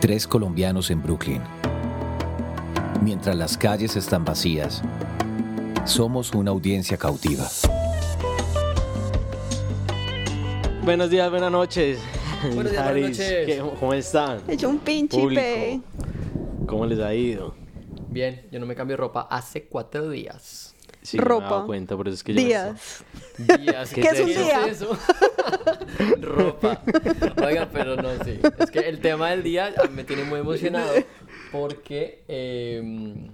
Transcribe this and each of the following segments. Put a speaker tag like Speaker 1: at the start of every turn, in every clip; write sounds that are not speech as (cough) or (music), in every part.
Speaker 1: Tres colombianos en Brooklyn. Mientras las calles están vacías, somos una audiencia cautiva.
Speaker 2: Buenos días, buenas noches.
Speaker 3: Buenos días, buenas noches.
Speaker 2: ¿qué- ¿Cómo están?
Speaker 4: He hecho un pinche pe.
Speaker 2: ¿Cómo les ha ido?
Speaker 3: Bien, yo no me cambio ropa hace cuatro días.
Speaker 2: Sí, yo me he dado
Speaker 4: Ropa.
Speaker 2: cuenta, por eso es que yo me
Speaker 4: Días.
Speaker 3: Días.
Speaker 4: ¿Qué es un día?
Speaker 3: eso? (laughs) ropa. Oiga, pero no, sí. Es que el tema del día me tiene muy emocionado porque... eh,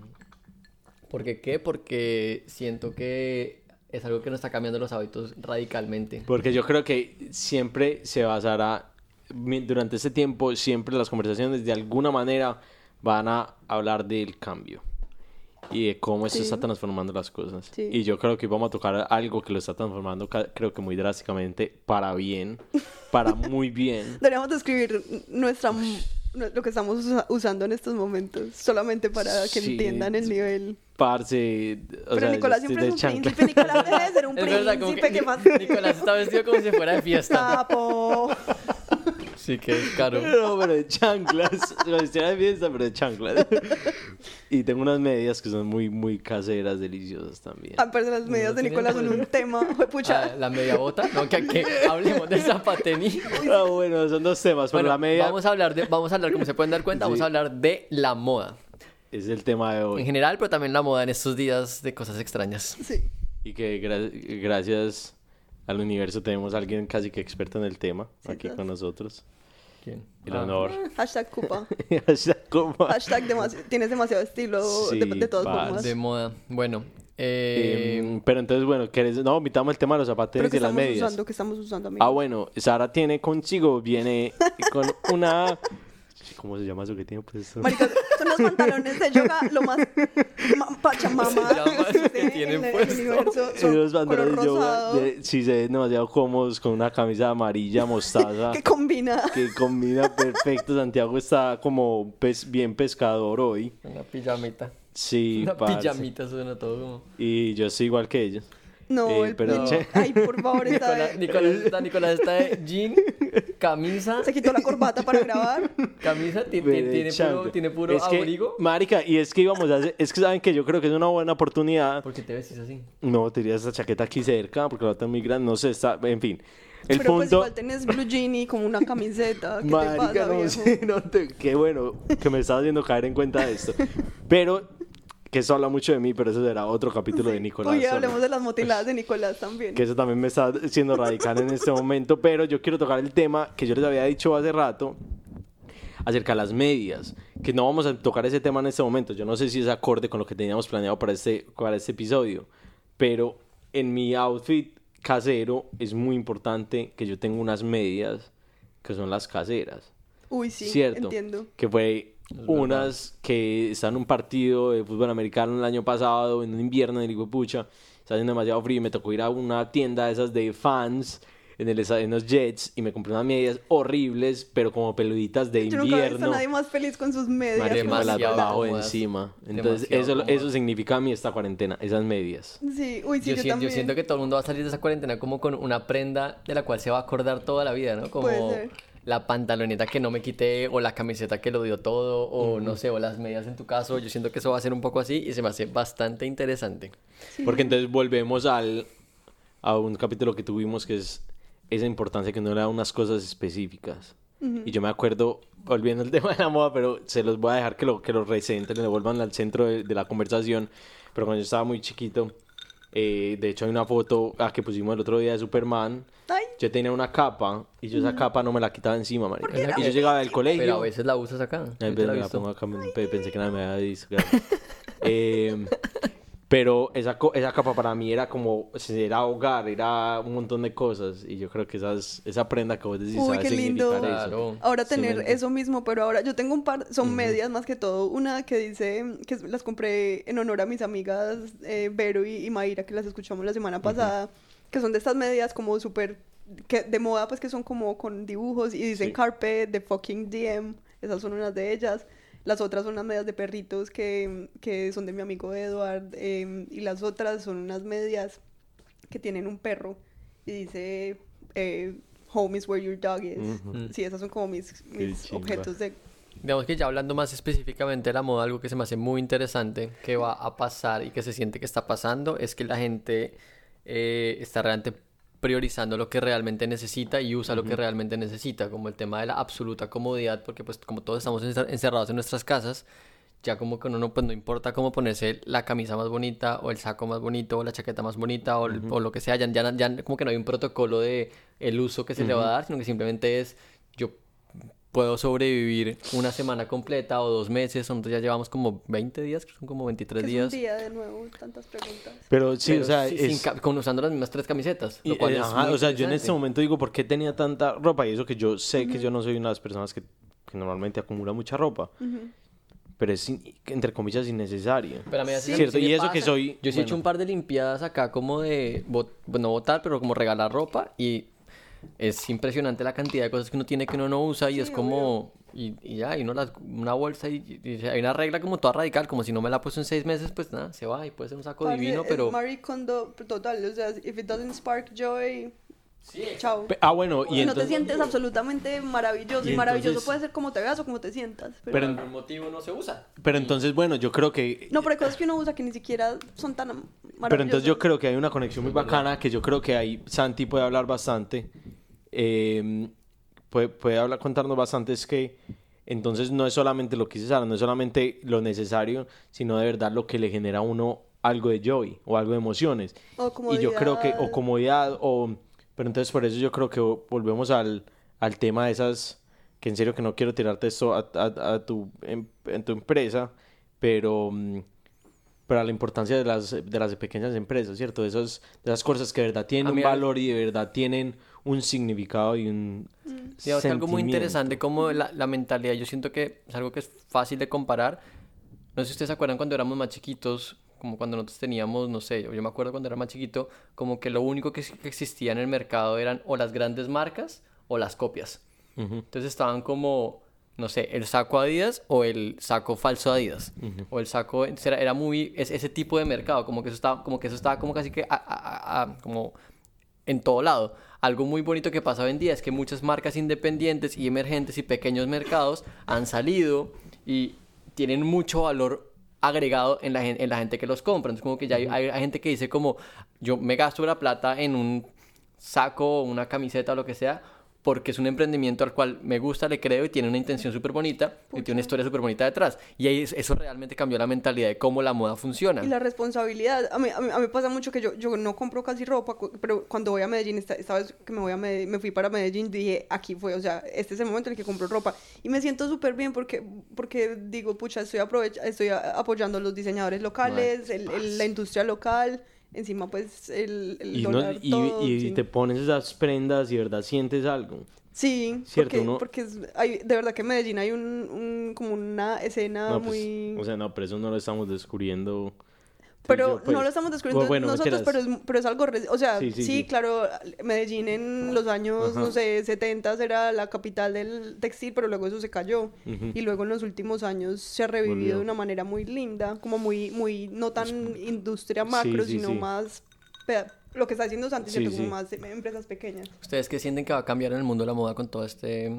Speaker 3: ¿Por qué? Porque siento que es algo que nos está cambiando los hábitos radicalmente.
Speaker 2: Porque yo creo que siempre se basará, durante este tiempo, siempre las conversaciones de alguna manera van a hablar del cambio y de cómo esto
Speaker 4: Sí.
Speaker 2: está transformando las cosas.
Speaker 4: Sí.
Speaker 2: Y yo creo que vamos a tocar algo que lo está transformando, creo que muy drásticamente, para bien, (laughs) para muy bien.
Speaker 4: Deberíamos describir nuestra nu- lo que estamos usa- usando en estos momentos, solamente para que
Speaker 2: Sí.
Speaker 4: entiendan el nivel.
Speaker 2: Parce, o
Speaker 4: Pero
Speaker 2: sea,
Speaker 4: Nicolás siempre es
Speaker 2: de
Speaker 4: un
Speaker 2: chancla.
Speaker 4: príncipe. Nicolás debe de ser un (laughs)
Speaker 3: Es
Speaker 4: príncipe.
Speaker 3: que. Nicolás está vestido como si fuera de fiesta.
Speaker 4: Sapo.
Speaker 3: Sí, que es caro.
Speaker 2: No, pero de chanclas. La historia de fiesta, pero de chanclas. Y tengo unas medias que son muy, muy caseras, deliciosas también.
Speaker 4: Ah, pero las medidas de Nicolás son un (laughs) tema. Fue
Speaker 3: Ah,
Speaker 4: pucha.
Speaker 3: la media bota. No, que, que (laughs) hablemos de Zapateni.
Speaker 2: Ah, bueno, son dos temas, pero
Speaker 3: Bueno,
Speaker 2: la media
Speaker 3: vamos a hablar de, vamos a hablar, como se pueden dar cuenta, vamos a hablar de la moda.
Speaker 2: es el tema de
Speaker 3: En
Speaker 2: hoy.
Speaker 3: general, pero también la moda en estos días de cosas extrañas.
Speaker 4: Sí.
Speaker 2: Y que gra- gracias al universo tenemos a alguien casi que experto en el tema aquí
Speaker 4: claro.
Speaker 2: con nosotros.
Speaker 3: ¿Quién?
Speaker 2: El
Speaker 3: Ah.
Speaker 2: honor. (laughs) (laughs)
Speaker 4: Hashtag cupa.
Speaker 2: Hashtag como-
Speaker 4: Hashtag demasi- tienes demasiado estilo de,
Speaker 2: Sí,
Speaker 4: de todas
Speaker 2: parce.
Speaker 4: formas.
Speaker 3: De moda. Bueno, eh,
Speaker 2: Em, pero entonces, bueno, ¿querés? No, invitamos el tema de los
Speaker 4: Pero
Speaker 2: zapatos
Speaker 4: que
Speaker 2: y las
Speaker 4: estamos
Speaker 2: medias.
Speaker 4: usando, que estamos usando, amigos.
Speaker 2: Ah, bueno, Sara tiene consigo, viene con (laughs) una... ¿Cómo se llama eso que tiene puesto?
Speaker 4: Marica, son los pantalones de yoga lo más ma- pachamama
Speaker 3: ¿Cómo se llama eso que
Speaker 4: existe
Speaker 3: tienen
Speaker 4: en el universo. (laughs) Color
Speaker 2: de sí, se ven demasiado cómodos con una camisa amarilla (laughs) mostaza
Speaker 4: que combina.
Speaker 2: que combina perfecto. Santiago está como pes- bien pescador hoy.
Speaker 3: una pijamita.
Speaker 2: Sí,
Speaker 3: Una
Speaker 2: parce.
Speaker 3: pijamita suena todo como...
Speaker 2: Y yo soy igual que ellos.
Speaker 4: No,
Speaker 2: Eh,
Speaker 4: el
Speaker 2: pero che- (laughs)
Speaker 4: Ay, por favor, está
Speaker 3: Nicolás, Nicolás está, Nicolás está de jean, (laughs) camisa,
Speaker 4: se quitó la corbata para grabar.
Speaker 3: camisa, tiene, puro, tiene puro
Speaker 2: Es que,
Speaker 3: abrigo.
Speaker 2: Marica, y es que íbamos a hacer... Es que saben que yo creo que es una buena oportunidad.
Speaker 3: ¿Por qué te ves así?
Speaker 2: No, tenía esa chaqueta aquí cerca porque la otra es muy grande. No sé, está... En fin. El
Speaker 4: Pero pues
Speaker 2: punto...
Speaker 4: igual tenés blue jean y como una camiseta. ¿Qué te
Speaker 2: Marica,
Speaker 4: pasa,
Speaker 2: no
Speaker 4: viejo?
Speaker 2: sé, no te- qué bueno que me estás haciendo caer en cuenta de esto. Pero, que eso habla mucho de mí, pero eso será otro capítulo de Nicolás.
Speaker 4: Oye, hablemos de las motiladas de Nicolás también.
Speaker 2: Que eso también me está siendo radical en este momento. Pero yo quiero tocar el tema que yo les había dicho hace rato acerca de las medias. Que no vamos a tocar ese tema en este momento. Yo no sé si es acorde con lo que teníamos planeado para este, para este episodio. Pero en mi outfit casero es muy importante que yo tenga unas medias que son las caseras.
Speaker 4: Uy, sí,
Speaker 2: Cierto.
Speaker 4: entiendo.
Speaker 2: Que fue unas que están en un partido de fútbol americano el año pasado, en un invierno en el pucha. Está haciendo demasiado frío y me tocó ir a una tienda de esas de fans en, el, en los Jets y me compré unas medias horribles, pero como peluditas de
Speaker 4: Yo nunca he visto a
Speaker 2: invierno.
Speaker 4: nadie más feliz con sus medias. Que
Speaker 2: me las
Speaker 3: demasiado
Speaker 4: Nicolás.
Speaker 2: bajo
Speaker 3: cómodas.
Speaker 2: encima. Entonces, eso,
Speaker 3: cómodas.
Speaker 2: eso significa a mí esta cuarentena, esas medias.
Speaker 4: Sí, uy, sí,
Speaker 3: yo,
Speaker 4: yo,
Speaker 3: siento, yo siento que todo el mundo va a salir de esa cuarentena como con una prenda de la cual se va a acordar toda la vida, ¿no? Como
Speaker 4: Puede ser.
Speaker 3: La pantaloneta que no me quité o la camiseta que lo dio todo o no sé, o las medias en tu caso. Yo siento que eso va a ser un poco así y se me hace bastante interesante.
Speaker 2: Porque entonces volvemos al, a un capítulo que tuvimos que es esa importancia que uno le da unas cosas específicas. Y yo me acuerdo, volviendo al (laughs) tema de la moda, pero se los voy a dejar que lo, que lo recenten, le vuelvan al centro de, de la conversación. Pero cuando yo estaba muy chiquito, eh, de hecho hay una foto ah, que pusimos el otro día de Superman.
Speaker 4: Ay,
Speaker 2: Yo tenía una capa y yo esa capa no me la quitaba encima, marica. Y yo llegaba del colegio.
Speaker 3: Pero a veces la usas acá.
Speaker 2: Ay,
Speaker 3: Yo te la
Speaker 2: la pongo acá, pensé que nadie me había visto. claro. (laughs) Eh, pero esa, esa capa para mí era como, era hogar, era un montón de cosas. Y yo creo que esas, esa prenda que vos decís
Speaker 4: Uy, qué lindo.
Speaker 3: Claro.
Speaker 4: ahora
Speaker 2: Sí,
Speaker 4: tener
Speaker 2: me-
Speaker 4: eso mismo, pero ahora yo tengo un par, son medias más que todo. Una que dice, que las compré en honor a mis amigas eh, Vero y, y Mayra, que las escuchamos la semana pasada, que son de estas medias como súper, de moda, pues que son como con dibujos y dicen
Speaker 2: Sí.
Speaker 4: carpet, de fucking DM, esas son unas de ellas. Las otras son unas medias de perritos que, que son de mi amigo Edward. em, y las otras son unas medias que tienen un perro y dice eh, home is where your dog is.
Speaker 2: Ujú.
Speaker 4: Sí, esas son como mis, mis objetos de
Speaker 3: Digamos que ya hablando más específicamente de la moda, algo que se me hace muy interesante que va a pasar y que se siente que está pasando es que la gente eh, está realmente priorizando lo que realmente necesita y usa lo que realmente necesita, como el tema de la absoluta comodidad, porque pues como todos estamos encer- encerrados en nuestras casas, ya como que uno no, pues no importa cómo ponerse la camisa más bonita o el saco más bonito o la chaqueta más bonita o, el- o lo que sea, ya, ya, ya como que no hay un protocolo de el uso que se le va a dar, sino que simplemente es yo puedo sobrevivir una semana completa o dos meses, nosotros ya llevamos como 20 días, que son como 23
Speaker 4: Que es
Speaker 3: días.
Speaker 4: un día de nuevo, tantas preguntas.
Speaker 2: Pero sí,
Speaker 3: pero
Speaker 2: o sea,
Speaker 3: sí,
Speaker 2: es...
Speaker 3: sin con, usando las mismas tres camisetas, lo cual
Speaker 2: eh,
Speaker 3: es
Speaker 2: ajá,
Speaker 3: muy
Speaker 2: o sea, yo en este momento digo, ¿por qué tenía tanta ropa? Y eso que yo sé que yo no soy una de las personas que, que normalmente acumula mucha ropa. Pero es, entre comillas, innecesario.
Speaker 3: Pero a mí así-
Speaker 2: Cierto,
Speaker 3: sí me
Speaker 2: y eso que
Speaker 3: pasa.
Speaker 2: soy...
Speaker 3: Yo sí he hecho
Speaker 2: bueno,
Speaker 3: un par de limpiadas acá como de, bot- bueno, no botar, pero como regalar ropa y es impresionante la cantidad de cosas que uno tiene que uno no usa y
Speaker 4: Sí,
Speaker 3: es como, y, y ya, y uno las, una bolsa y, y hay una regla como toda radical, como si no me la he puesto en seis meses, pues nada, se va y puede ser un saco
Speaker 4: Parce,
Speaker 3: divino,
Speaker 4: es
Speaker 3: pero...
Speaker 4: Marie Kondo total, o sea, if it doesn't spark joy, chao.
Speaker 2: pe- Ah, bueno, y
Speaker 4: si no te sientes absolutamente maravilloso,
Speaker 2: Y
Speaker 4: y, maravilloso
Speaker 2: entonces-
Speaker 4: puede ser como te veas o como te sientas. Pero,
Speaker 2: Pero,
Speaker 3: por algún motivo no se usa.
Speaker 2: pero entonces, bueno, yo creo que...
Speaker 4: no, pero hay cosas que uno usa que ni siquiera son tan maravillosas.
Speaker 2: Pero entonces yo creo que hay una conexión muy bacana que yo creo que ahí Santi puede hablar bastante. Eh, puede, puede hablar, contarnos bastante. Es que entonces no es solamente lo que dice Sara, no es solamente lo necesario, sino de verdad lo que le genera a uno algo de joy o algo de emociones.
Speaker 4: O
Speaker 2: Y yo creo que, o
Speaker 4: comodidad.
Speaker 2: o... Pero entonces por eso yo creo que volvemos al, al tema de esas... Que en serio que no quiero tirarte esto a, a- a tu, em- en tu empresa, pero... mm, pero a la importancia de las, de las pequeñas empresas, ¿cierto? De esas, de esas cosas que de verdad tienen
Speaker 3: A
Speaker 2: un
Speaker 3: mí-
Speaker 2: valor y de verdad tienen un significado y un
Speaker 3: Digamos que algo muy interesante como la, la mentalidad, yo siento que es algo que es fácil de comparar. No sé si ustedes se acuerdan cuando éramos más chiquitos, como cuando nosotros teníamos, no sé, yo me acuerdo cuando era más chiquito, como que lo único que, que existía en el mercado eran o las grandes marcas o las copias.
Speaker 2: Ujú.
Speaker 3: Entonces estaban como, no sé, el saco Adidas o el saco falso Adidas. O el saco, era, era muy, es, ese tipo de mercado, como que eso estaba, como que eso estaba como casi que, a- a- a- como en todo lado. Algo muy bonito que pasa hoy en día es que muchas marcas independientes y emergentes y pequeños mercados han salido y tienen mucho valor agregado en la, en la gente que los compra. Entonces como que ya hay, hay- hay gente que dice como yo me gasto la plata en un saco, una camiseta o lo que sea porque es un emprendimiento al cual me gusta, le creo y tiene una intención súper bonita y tiene una historia súper bonita detrás. Y ahí eso realmente cambió la mentalidad de cómo la moda funciona.
Speaker 4: Y la responsabilidad. A mí, a mí, a mí pasa mucho que yo, yo no compro casi ropa, pero cuando voy a Medellín, esta, esta vez que me, voy a Medellín, me fui para Medellín, dije, aquí fue, o sea, este es el momento en el que compro ropa. Y me siento súper bien porque, porque digo, pucha, estoy, estoy apoyando a los diseñadores locales, el- el- la industria local, encima pues el, el
Speaker 2: Y, no- y,
Speaker 4: todo,
Speaker 2: y
Speaker 4: sí.
Speaker 2: te pones esas prendas y verdad sientes algo.
Speaker 4: Sí,
Speaker 2: Cierto,
Speaker 4: porque,
Speaker 2: uno-
Speaker 4: porque es- hay, de verdad que en Medellín hay un, un- como una escena
Speaker 2: No, pues,
Speaker 4: muy...
Speaker 2: O sea, no, pero eso no lo estamos descubriendo.
Speaker 4: Pero
Speaker 2: yo, pues.
Speaker 4: no lo estamos descubriendo
Speaker 2: Bueno,
Speaker 4: nosotros, pero es, pero es algo... O sea,
Speaker 2: Sí,
Speaker 4: sí,
Speaker 2: sí, sí.
Speaker 4: claro, Medellín en los años,
Speaker 2: Ajá.
Speaker 4: no sé, 70 era la capital del textil, pero luego eso se cayó.
Speaker 2: Ujú.
Speaker 4: Y luego en los últimos años se ha revivido
Speaker 2: Volvió.
Speaker 4: de una manera muy linda, como muy, muy no tan industria macro,
Speaker 2: sí,
Speaker 4: sino
Speaker 2: sí.
Speaker 4: más... Lo que está haciendo Santi,
Speaker 2: Sí,
Speaker 4: ¿cierto?
Speaker 2: sí.
Speaker 4: como más em- empresas pequeñas.
Speaker 3: ¿Ustedes qué sienten que va a cambiar en el mundo de la moda con todo este,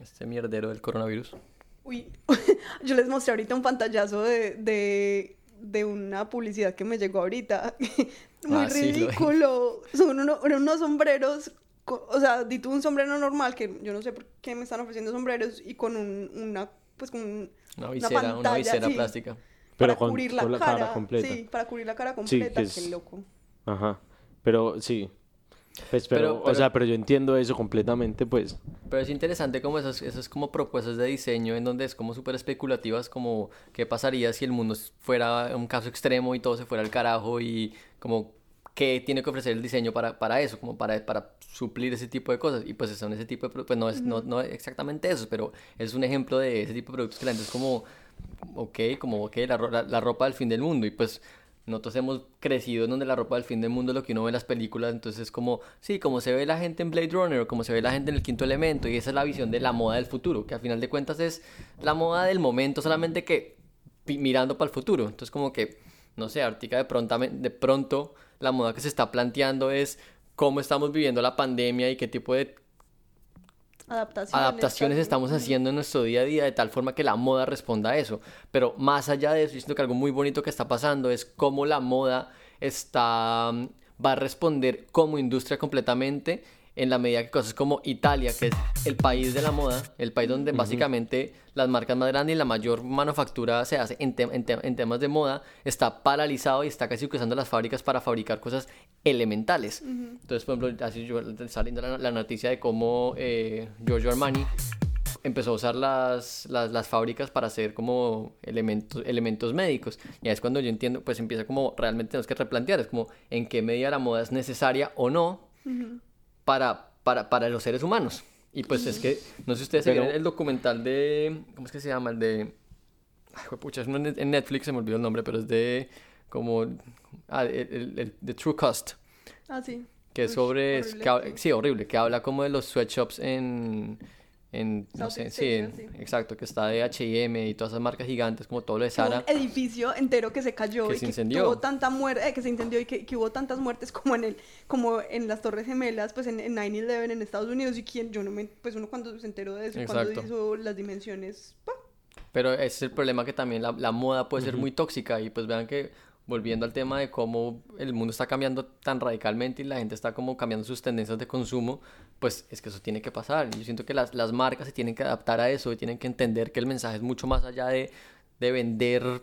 Speaker 3: este mierdero del coronavirus?
Speaker 4: Uy, (laughs) yo les mostré ahorita un pantallazo de, de, de una publicidad que me llegó ahorita. (laughs) Muy
Speaker 3: Ah, sí,
Speaker 4: ridículo. Son uno- unos sombreros, o sea, di tú un sombrero normal, que yo no sé por qué me están ofreciendo sombreros, y con un, una, pues con un-
Speaker 3: Una visera, una,
Speaker 4: pantalla,
Speaker 3: visera
Speaker 4: sí,
Speaker 3: plástica.
Speaker 2: Pero
Speaker 4: para
Speaker 2: con-
Speaker 4: cubrir la,
Speaker 2: con la
Speaker 4: cara.
Speaker 2: cara completa.
Speaker 4: Sí, para cubrir la cara
Speaker 2: Sí,
Speaker 4: completa.
Speaker 2: que es-
Speaker 4: Qué loco.
Speaker 2: Ajá. Pero sí. Pues, pero,
Speaker 3: Pero-
Speaker 2: o sea, pero yo entiendo eso completamente, pues.
Speaker 3: Pero es interesante como esas, esas como propuestas de diseño en donde es como súper especulativas, como qué pasaría si el mundo fuera un caso extremo y todo se fuera al carajo y como qué tiene que ofrecer el diseño para, para eso, como para, para suplir ese tipo de cosas. Y pues son ese tipo de productos, pues no es, no, no exactamente eso, pero es un ejemplo de ese tipo de productos que la gente es como, ok, como, ok, la, la ropa del fin del mundo y pues... Nosotros hemos crecido en donde la ropa del fin del mundo es lo que uno ve en las películas, entonces es como, sí, como se ve la gente en Blade Runner o como se ve la gente en el quinto elemento, y esa es la visión de la moda del futuro, que al final de cuentas es la moda del momento, solamente que mirando para el futuro. Entonces como que, no sé, ahorita de, pronta- de pronto la moda que se está planteando es cómo estamos viviendo la pandemia y qué tipo de
Speaker 4: Adaptaciones.
Speaker 3: adaptaciones estamos haciendo en nuestro día a día de tal forma que la moda responda a eso. Pero más allá de eso, yo siento que algo muy bonito que está pasando es cómo la moda está mm, va a responder como industria completamente en la medida que cosas como Italia, que es el país de la moda, el país donde básicamente las marcas más grandes y la mayor manufactura se hace en, te- en te- en temas de moda, está paralizado y está casi usando las fábricas para fabricar cosas elementales. Entonces, por ejemplo, así yo está leyendo la, la noticia de cómo eh, Giorgio Armani empezó a usar las, las, las fábricas para hacer como elementos, elementos médicos. Y ahí es cuando yo entiendo, pues empieza como realmente tenemos que replantear, es como en qué medida la moda es necesaria o no para, para, para los seres humanos. Y pues es que, no sé si ustedes se
Speaker 2: Pero-
Speaker 3: vieron el documental de, ¿cómo es que se llama? El de, ay, pucha, es en Netflix, se me olvidó el nombre, pero es de como, ah, el, el- el- The True Cost
Speaker 4: Ah, sí.
Speaker 3: que es
Speaker 4: Uy,
Speaker 3: sobre,
Speaker 4: horrible.
Speaker 3: que hab- sí, horrible, que habla como de los sweatshops en, en no sé, sí,
Speaker 4: Asia,
Speaker 3: en-
Speaker 4: sí.
Speaker 3: exacto, que está de H&M y todas esas marcas gigantes, como todo lo de
Speaker 4: hubo
Speaker 3: Sara.
Speaker 4: un edificio entero que se cayó
Speaker 3: Que
Speaker 4: y
Speaker 3: se
Speaker 4: que
Speaker 3: incendió.
Speaker 4: tuvo tanta muerte, que se incendió y que, que hubo tantas muertes como en el, como en las Torres Gemelas, pues en, en 9/11 en Estados Unidos y quien yo no me, pues uno cuando se enteró de eso, cuando
Speaker 3: Exacto.
Speaker 4: hizo las dimensiones, ¡pa!
Speaker 3: Pero ese es el problema que también la, la moda puede ser muy tóxica y pues vean que volviendo al tema de cómo el mundo está cambiando tan radicalmente y la gente está como cambiando sus tendencias de consumo, pues es que eso tiene que pasar. Y yo siento que las, las marcas se tienen que adaptar a eso y tienen que entender que el mensaje es mucho más allá de, de vender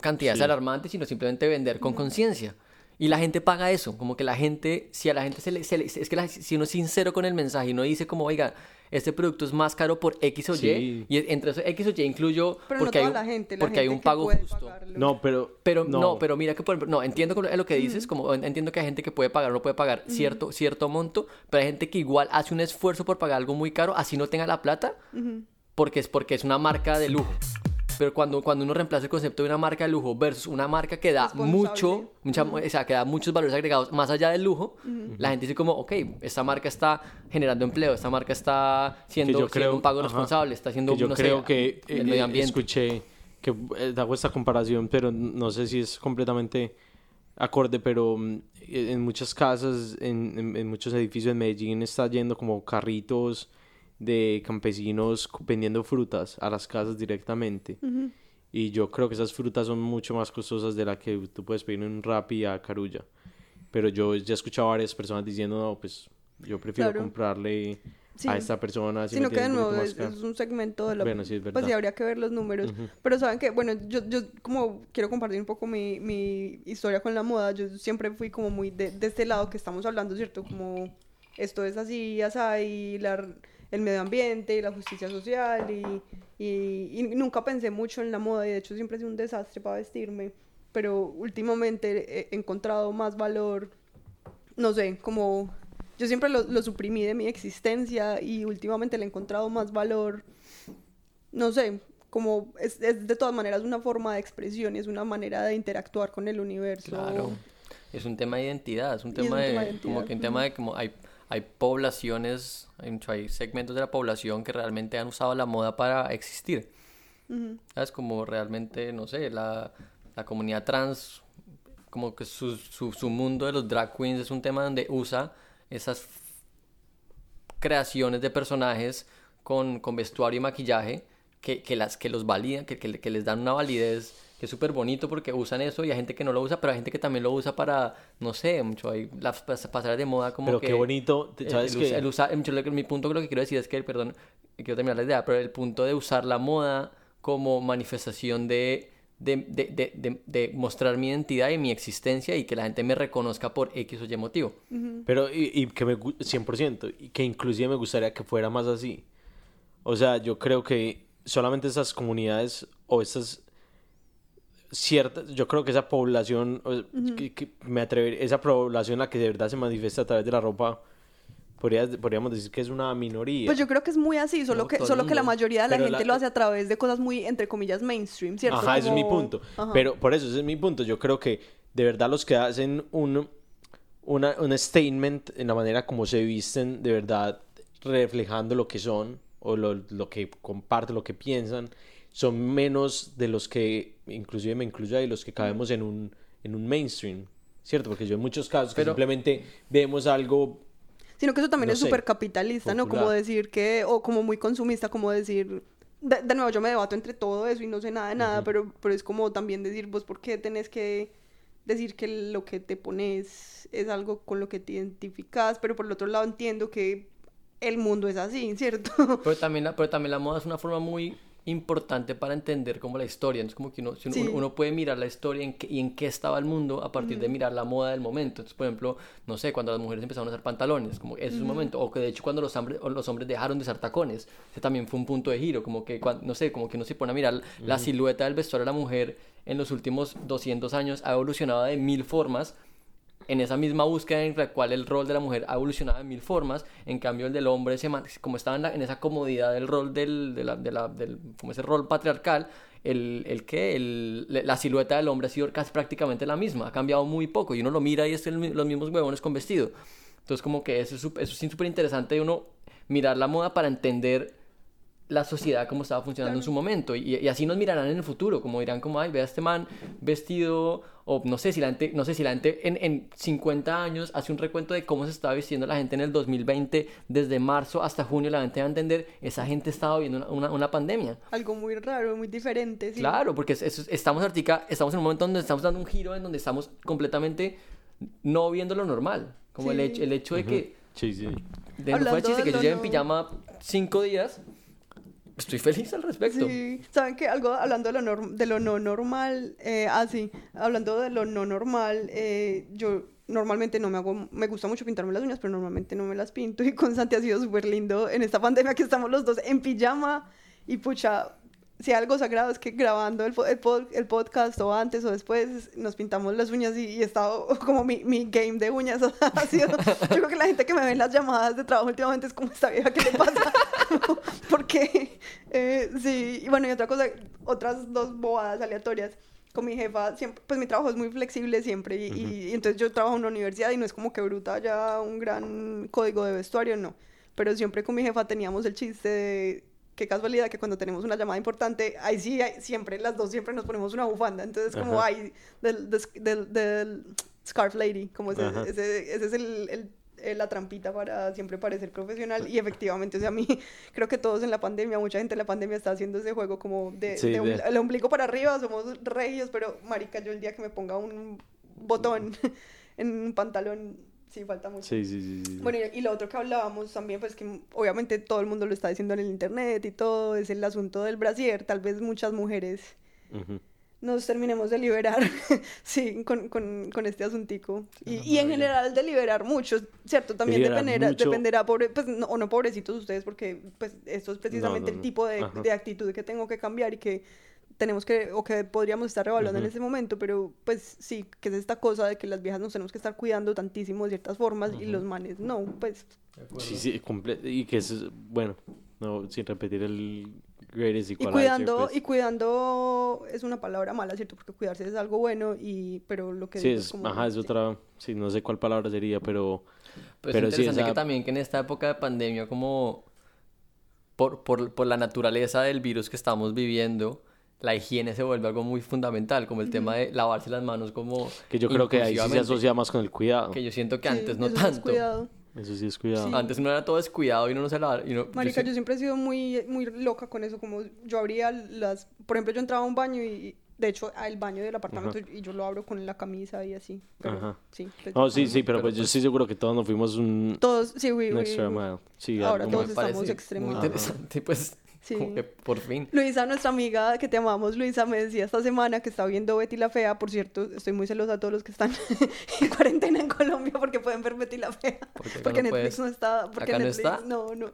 Speaker 3: cantidades
Speaker 2: Sí.
Speaker 3: alarmantes, sino simplemente vender con conciencia. Y la gente paga eso, como que la gente, si a la gente se le, se le- es que la- si uno es sincero con el mensaje y no dice como, oiga, este producto es más caro por X o Y,
Speaker 2: Sí.
Speaker 3: y entre eso X o Y incluyo
Speaker 4: Pero no
Speaker 3: porque, hay,
Speaker 4: toda
Speaker 3: un-
Speaker 4: la gente, la
Speaker 3: porque hay un
Speaker 4: que
Speaker 3: pago
Speaker 4: puede
Speaker 3: justo.
Speaker 4: pagarlo.
Speaker 2: No, pero.
Speaker 3: Pero no. pero mira que por ejemplo, no, entiendo lo que dices, como en- entiendo que hay gente que puede pagar o no puede pagar cierto, cierto monto, pero hay gente que igual hace un esfuerzo por pagar algo muy caro, así no tenga la plata, porque es porque es una marca de lujo. Pero cuando, cuando uno reemplaza el concepto de una marca de lujo versus una marca que da mucho, mucha, o sea, que da muchos valores agregados más allá del lujo, la gente dice como, ok, esta marca está generando empleo, esta marca está siendo,
Speaker 2: yo
Speaker 3: siendo
Speaker 2: creo-
Speaker 3: un pago
Speaker 2: ajá,
Speaker 3: responsable, está haciendo,
Speaker 2: yo
Speaker 3: no sé,
Speaker 2: creo que
Speaker 3: el
Speaker 2: eh,
Speaker 3: medio ambiente.
Speaker 2: escuché que eh, hago esta comparación, pero no sé si es completamente acorde, pero mm, en muchas casas, en, en- en muchos edificios en Medellín está yendo como carritos de campesinos vendiendo frutas a las casas directamente. Y yo creo que esas frutas son mucho más costosas de las que tú puedes pedir en un Rappi a Carulla. Pero yo ya he escuchado a varias personas diciendo, no, pues yo prefiero
Speaker 4: Claro.
Speaker 2: comprarle
Speaker 4: Sí.
Speaker 2: a esta persona. si
Speaker 4: Sino que de nuevo es,
Speaker 2: caro".
Speaker 4: es un segmento de la...
Speaker 2: Bueno, sí, es
Speaker 4: Pues
Speaker 2: verdad.
Speaker 4: sí, habría que ver los números. Pero saben que, bueno, yo, yo como quiero compartir un poco mi, mi historia con la moda, yo siempre fui como muy de, de este lado que estamos hablando, ¿cierto? Como esto es así, así, y la, el medio ambiente y la justicia social y, y, y nunca pensé mucho en la moda y de hecho siempre he sido un desastre para vestirme, pero últimamente he encontrado más valor no sé, como yo siempre lo, lo suprimí de mi existencia y últimamente le he encontrado más valor, no sé, como es, es de todas maneras una forma de expresión y es una manera de interactuar con el universo.
Speaker 3: Claro. Es un tema de identidad, es un
Speaker 4: Y es
Speaker 3: tema
Speaker 4: un
Speaker 3: de,
Speaker 4: tema de
Speaker 3: como que un tema de como hay, hay poblaciones, hay, segmentos de la población que realmente han usado la moda para existir. ¿Sabes? Como realmente, no sé, la, la comunidad trans, como que su, su, su mundo de los drag queens es un tema donde usa esas creaciones de personajes con, con vestuario y maquillaje que, que, las, que los validan, que, que, que les dan una validez que es súper bonito porque usan eso y hay gente que no lo usa, pero hay gente que también lo usa para, no sé, mucho, hay las pas- pasarelas de moda como
Speaker 2: Pero
Speaker 3: que...
Speaker 2: qué bonito,
Speaker 3: el-
Speaker 2: ¿sabes
Speaker 3: el, el usa- mucho lo que- mi punto lo que quiero decir es que, perdón, quiero terminar la idea, pero el punto de usar la moda como manifestación de, de, de, de, de- de mostrar mi identidad y mi existencia y que la gente me reconozca por X o Y motivo.
Speaker 2: Pero, y, y que me, gu- 100%, y que inclusive me gustaría que fuera más así. O sea, yo creo que solamente esas comunidades o esas ciertas, yo creo que esa población, o- que, que me atrevería, esa población la que de verdad se manifiesta a través de la ropa, podría- podríamos decir que es una minoría.
Speaker 4: Pues yo creo que es muy así, solo
Speaker 3: No,
Speaker 4: que solo que la mayoría de la gente
Speaker 2: la-
Speaker 4: lo hace a través de cosas muy entre comillas mainstream, ¿cierto?
Speaker 2: Ajá, ese es mi punto.
Speaker 4: Ajá.
Speaker 2: Pero por eso, ese es mi punto. Yo creo que de verdad los que hacen un, una, un statement en la manera como se visten, de verdad reflejando lo que son o lo, lo que comparten, lo que piensan, son menos de los que, inclusive me incluyo ahí, los que cabemos en un, en un mainstream, ¿cierto? Porque yo en muchos casos que
Speaker 3: Pero-
Speaker 2: simplemente vemos algo
Speaker 4: Sino que eso también
Speaker 2: No
Speaker 4: es súper capitalista, ¿no? Como decir que, o como muy consumista, como decir, de, de nuevo, yo me debato entre todo eso y no sé nada de nada, pero, pero es como también decir, vos, ¿por qué tenés que decir que lo que te pones es algo con lo que te identificas? Pero por el otro lado entiendo que el mundo es así, ¿cierto?
Speaker 3: Pero también, la, pero también la moda es una forma muy importante para entender como la historia. Entonces, como que uno, si uno,
Speaker 4: Sí.
Speaker 3: uno- uno puede mirar la historia en qué- y en qué estaba el mundo a partir de mirar la moda del momento. Entonces, por ejemplo, no sé, cuando las mujeres empezaron a usar pantalones, como ese es un momento. O que de hecho cuando los hombres, o los hombres dejaron de usar tacones, ese también fue un punto de giro. Como que, cuan- no sé, como que uno se pone a mirar la silueta del vestuario de la mujer en los últimos 200 años ha evolucionado de mil formas en esa misma búsqueda en la cual el rol de la mujer ha evolucionado de mil formas, en cambio el del hombre, se como estaba en, esa comodidad del rol del, de la, de la- del, como ese rol patriarcal, el, el que el, la silueta del hombre ha sido casi prácticamente la misma, ha cambiado muy poco y uno lo mira y es el los mismos huevones con vestido. Entonces como que eso es súper interesante de uno mirar la moda para entender la sociedad como estaba funcionando en su momento y, y así nos mirarán en el futuro como dirán como ay ve a este man vestido o no sé si la gente no sé si la gente en, en 50 años hace un recuento de cómo se estaba vistiendo la gente en el 2020 desde marzo hasta junio la gente va a entender esa gente estaba viviendo una, una, una pandemia
Speaker 4: algo muy raro, muy diferente, sí.
Speaker 3: claro porque es- es- estamos ahorita estamos en un momento donde estamos dando un giro en donde estamos completamente no viendo lo normal como el hecho el hecho de que
Speaker 2: Sí, sí.
Speaker 3: de no fue
Speaker 4: Hablando
Speaker 3: chiste
Speaker 4: de
Speaker 3: que yo lleve en pijama cinco días estoy feliz al respecto.
Speaker 4: Sí, saben que algo hablando de lo, norm- de lo no normal, eh, ah, sí, hablando de lo no normal, eh, yo normalmente no me hago, me gusta mucho pintarme las uñas, pero normalmente no me las pinto. (laughs) Y con Santi ha sido súper lindo en esta pandemia que estamos los dos en pijama y pucha, si algo sagrado es que grabando el, el, el podcast o antes o después nos pintamos las uñas y, y he estado (laughs) como mi, mi game de uñas (laughs) ha sido, yo creo que la gente que me ve en las llamadas de trabajo últimamente es como esta vieja, ¿qué le pasa? (laughs) Porque, eh, sí, y bueno, y otra cosa, otras dos bobadas aleatorias. Con mi jefa, siempre, pues mi trabajo es muy flexible siempre y, y- y entonces yo trabajo en una universidad y no es como que bruta ya un gran código de vestuario, no. Pero siempre con mi jefa teníamos el chiste de qué casualidad que cuando tenemos una llamada importante, ahí sí, ahí- siempre, las dos siempre nos ponemos una bufanda. Entonces como
Speaker 2: Ajá.
Speaker 4: hay del, del, del- Scarf Lady, como ese, ese, ese es el, el- la trampita para siempre parecer profesional y efectivamente, o sea, a mí (laughs) creo que todos en la pandemia, mucha gente en la pandemia está haciendo ese juego como de,
Speaker 2: Sí,
Speaker 4: de
Speaker 2: de-
Speaker 4: el ombligo para arriba, somos regios, pero marica, yo el día que me ponga un botón (laughs) en un pantalón, sí, falta mucho.
Speaker 2: Sí, sí, sí. sí.
Speaker 4: Bueno, y, y lo otro que hablábamos también, pues que obviamente todo el mundo lo está diciendo en el internet y todo, es el asunto del brasier. Tal vez muchas mujeres
Speaker 2: Ujú.
Speaker 4: nos terminemos de liberar, (laughs) sí, con, con, con este asuntico. Y, y en general de liberar muchos, ¿cierto? También dependerá,
Speaker 2: mucho.
Speaker 4: dependerá pobre, pues, no, o no pobrecitos ustedes, porque pues esto es precisamente
Speaker 2: no,
Speaker 4: el
Speaker 2: no.
Speaker 4: tipo de, de actitud que tengo que cambiar y que tenemos que, o que podríamos estar revaluando en
Speaker 2: Ujú.
Speaker 4: este momento, pero pues sí, que es esta cosa de que las viejas nos tenemos que estar cuidando tantísimo de ciertas formas y los manes no, pues
Speaker 2: Sí, sí, comple- y que es, bueno, no, sin repetir el greatest
Speaker 4: Y
Speaker 2: equalizer,
Speaker 4: cuidando,
Speaker 2: pues.
Speaker 4: y cuidando es una palabra mala, ¿cierto? Porque cuidarse es algo bueno, y pero lo que
Speaker 2: Sí,
Speaker 4: digo
Speaker 2: es,
Speaker 4: como...
Speaker 2: ajá, es
Speaker 4: sí.
Speaker 2: otra, sí, no sé cuál palabra sería, pero,
Speaker 3: Pues
Speaker 2: pero
Speaker 3: es
Speaker 2: sí,
Speaker 3: interesante
Speaker 2: esa-
Speaker 3: que también que en esta época de pandemia, como por, por, por la naturaleza del virus que estamos viviendo, la higiene se vuelve algo muy fundamental, como el tema de lavarse las manos como
Speaker 2: que yo creo que ahí sí se asocia más con el cuidado.
Speaker 3: Que yo siento que
Speaker 4: Sí,
Speaker 3: antes no
Speaker 4: eso es
Speaker 3: tanto.
Speaker 4: cuidado.
Speaker 2: Eso sí es cuidado.
Speaker 4: Sí.
Speaker 3: Antes uno era todo descuidado y uno no se lavaba. yo
Speaker 4: Marica, yo siempre he sido muy, muy loca con eso, como yo abría las... Por ejemplo, yo entraba a un baño y, de hecho, al baño del apartamento y yo lo abro con la camisa y así, pero
Speaker 2: Ajá.
Speaker 4: sí. pues,
Speaker 2: No, sí, sí, pero
Speaker 3: Pero
Speaker 2: pues yo
Speaker 3: pues-
Speaker 2: estoy seguro que todos nos fuimos un,
Speaker 4: Todos, sí, we,
Speaker 2: un extra
Speaker 4: we-
Speaker 2: mile. Sí,
Speaker 4: Ahora todos estamos extremados.
Speaker 3: Muy interesante, pues,
Speaker 4: Sí.
Speaker 3: como que por fin.
Speaker 4: Luisa, nuestra amiga que te amamos, Luisa, me decía esta semana que está viendo Betty la Fea. Por cierto, estoy muy celosa a todos los que están (laughs) en cuarentena en Colombia porque pueden ver Betty la Fea.
Speaker 3: ¿Por qué acá
Speaker 4: Porque
Speaker 3: no
Speaker 4: Netflix
Speaker 3: puedes?
Speaker 4: no está. Porque
Speaker 3: ¿Acá no
Speaker 4: Netflix,
Speaker 3: está?
Speaker 4: No, no.